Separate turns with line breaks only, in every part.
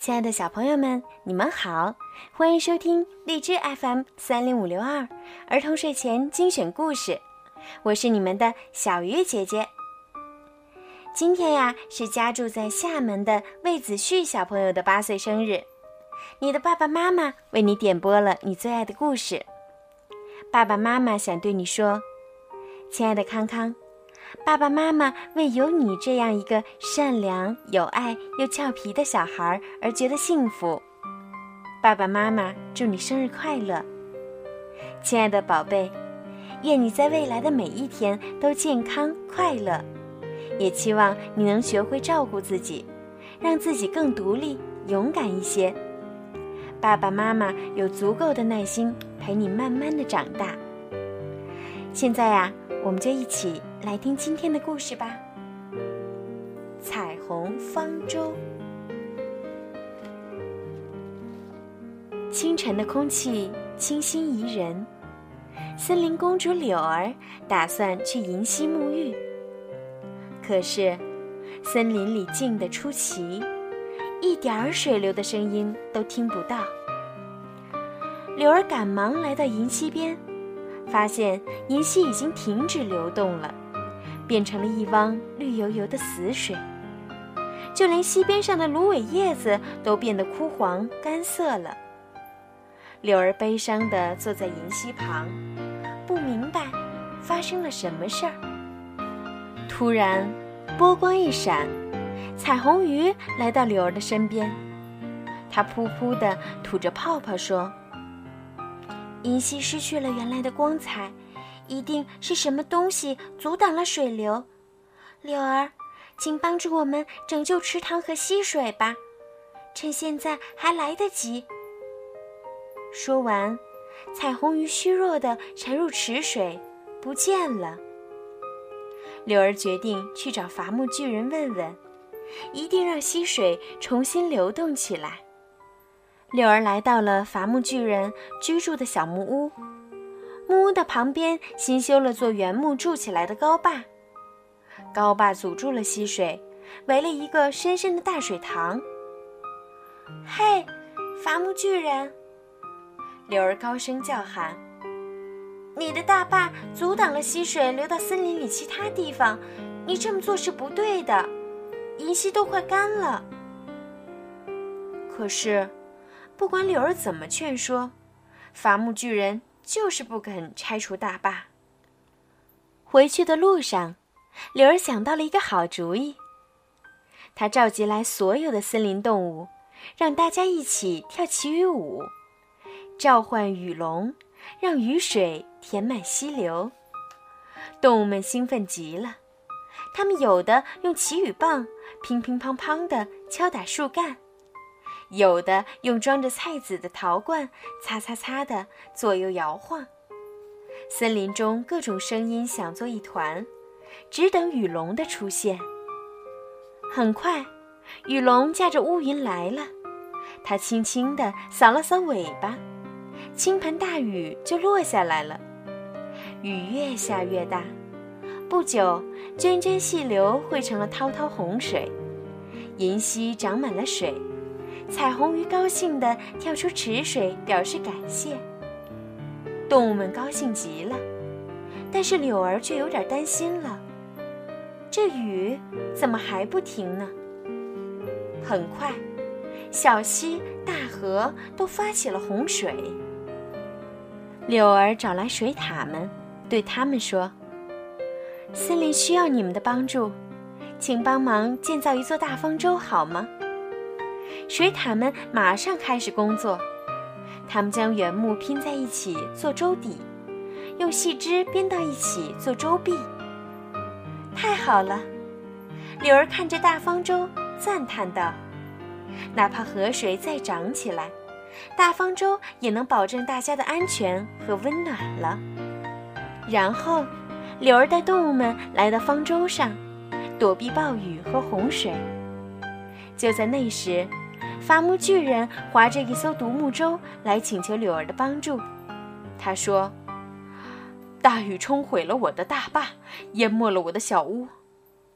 亲爱的小朋友们，你们好，欢迎收听荔枝 FM 三零五六二儿童睡前精选故事，我是你们的小鱼姐姐。今天呀，是家住在厦门的魏子旭小朋友的八岁生日，你的爸爸妈妈为你点播了你最爱的故事。爸爸妈妈想对你说，亲爱的康康。爸爸妈妈为有你这样一个善良、有爱又俏皮的小孩而觉得幸福。爸爸妈妈祝你生日快乐，亲爱的宝贝！愿你在未来的每一天都健康快乐，也期望你能学会照顾自己，让自己更独立、勇敢一些。爸爸妈妈有足够的耐心陪你慢慢的长大。现在呀，我们就一起。来听今天的故事吧。彩虹方舟。清晨的空气清新宜人，森林公主柳儿打算去银溪沐浴。可是，森林里静得出奇，一点儿水流的声音都听不到。柳儿赶忙来到银溪边，发现银溪已经停止流动了。变成了一汪绿油油的死水，就连溪边上的芦苇叶子都变得枯黄干涩了。柳儿悲伤地坐在银溪旁，不明白发生了什么事儿。突然，波光一闪，彩虹鱼来到柳儿的身边，它噗噗地吐着泡泡说：“银溪失去了原来的光彩。”一定是什么东西阻挡了水流，柳儿，请帮助我们拯救池塘和溪水吧，趁现在还来得及。说完，彩虹鱼虚弱地沉入池水，不见了。柳儿决定去找伐木巨人问问，一定让溪水重新流动起来。柳儿来到了伐木巨人居住的小木屋。木屋的旁边新修了座原木筑起来的高坝，高坝阻住了溪水，围了一个深深的大水塘。嘿，伐木巨人！柳儿高声叫喊：“你的大坝阻挡了溪水流到森林里其他地方，你这么做是不对的。银溪都快干了。”可是，不管柳儿怎么劝说，伐木巨人。就是不肯拆除大坝。回去的路上，柳儿想到了一个好主意。他召集来所有的森林动物，让大家一起跳祈雨舞，召唤雨龙，让雨水填满溪流。动物们兴奋极了，他们有的用祈雨棒乒乒乓乓地敲打树干。有的用装着菜籽的陶罐擦擦擦的左右摇晃，森林中各种声音响作一团，只等雨龙的出现。很快，雨龙驾着乌云来了，它轻轻地扫了扫尾巴，倾盆大雨就落下来了。雨越下越大，不久，涓涓细流汇成了滔滔洪水，银溪涨满了水。彩虹鱼高兴地跳出池水，表示感谢。动物们高兴极了，但是柳儿却有点担心了。这雨怎么还不停呢？很快，小溪、大河都发起了洪水。柳儿找来水獭们，对他们说：“森林需要你们的帮助，请帮忙建造一座大方舟，好吗？”水獭们马上开始工作，他们将原木拼在一起做舟底，用细枝编到一起做舟壁。太好了！柳儿看着大方舟，赞叹道：“哪怕河水再涨起来，大方舟也能保证大家的安全和温暖了。”然后，柳儿带动物们来到方舟上，躲避暴雨和洪水。就在那时。伐木巨人划着一艘独木舟来请求柳儿的帮助。他说：“大雨冲毁了我的大坝，淹没了我的小屋。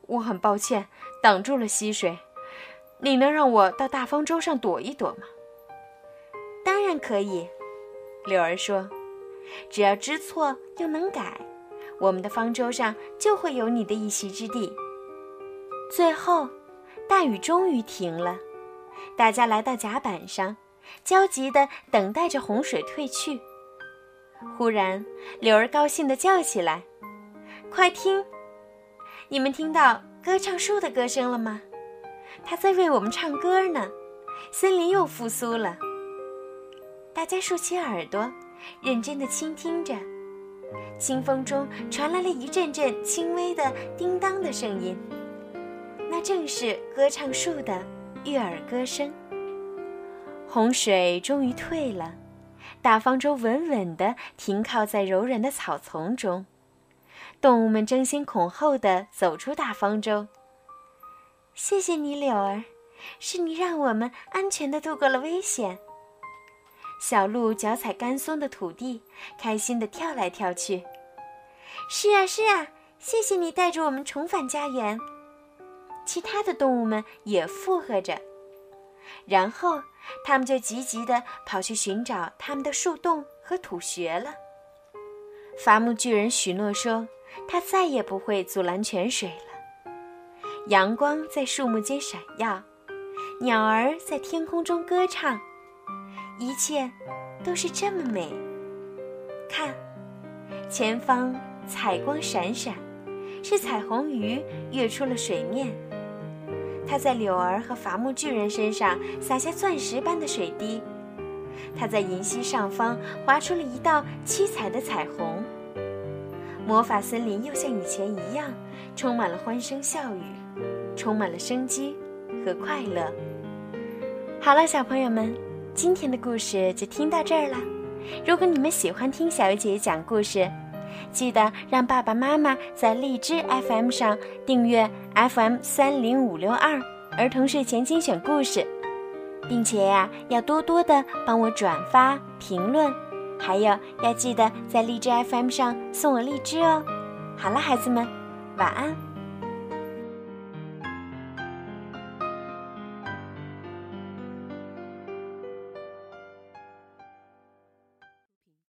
我很抱歉，挡住了溪水。你能让我到大方舟上躲一躲吗？
当然可以，柳儿说。只要知错又能改，我们的方舟上就会有你的一席之地。最后，大雨终于停了，大家来到甲板上，焦急地等待着洪水退去。忽然，柳儿高兴地叫起来：“快听！你们听到歌唱树的歌声了吗？它在为我们唱歌呢！森林又复苏了。”大家竖起耳朵，认真地倾听着。清风中传来了一阵阵轻微的叮当的声音，那正是歌唱树的悦耳歌声。洪水终于退了。大方舟稳稳地停靠在柔软的草丛中，动物们争先恐后地走出大方舟。谢谢你，柳儿，是你让我们安全地度过了危险。小鹿脚踩干松的土地，开心地跳来跳去。是啊，是啊，谢谢你带着我们重返家园。其他的动物们也附和着。然后，他们就急急地跑去寻找他们的树洞和土穴了。伐木巨人许诺说，他再也不会阻拦泉水了。阳光在树木间闪耀，鸟儿在天空中歌唱，一切都是这么美。看，前方彩光闪闪，是彩虹鱼跃出了水面。它在柳儿和伐木巨人身上洒下钻石般的水滴，它在银溪上方划出了一道七彩的彩虹。魔法森林又像以前一样，充满了欢声笑语，充满了生机和快乐。好了，小朋友们，今天的故事就听到这儿了。如果你们喜欢听小鱼姐姐讲故事，记得让爸爸妈妈在荔枝 FM 上订阅 FM 三零五六二儿童睡前精选故事，并且呀，要多多的帮我转发、评论，还有要记得在荔枝 FM 上送我荔枝哦。好了，孩子们，晚安。